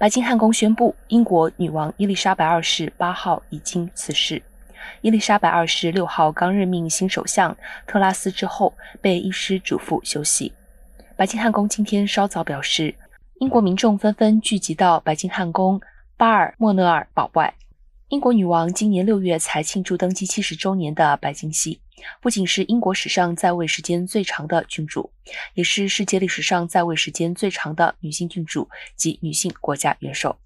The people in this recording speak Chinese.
白金汉宫宣布，英国女王伊丽莎白二世八号已经辞世。伊丽莎白二世六号刚任命新首相特拉斯之后，被医师嘱咐休息。白金汉宫今天稍早表示，英国民众纷纷聚集到白金汉宫巴尔莫勒尔堡外。英国女王今年六月才庆祝登基七十周年的白金禧，不仅是英国史上在位时间最长的君主，也是世界历史上在位时间最长的女性君主及女性国家元首。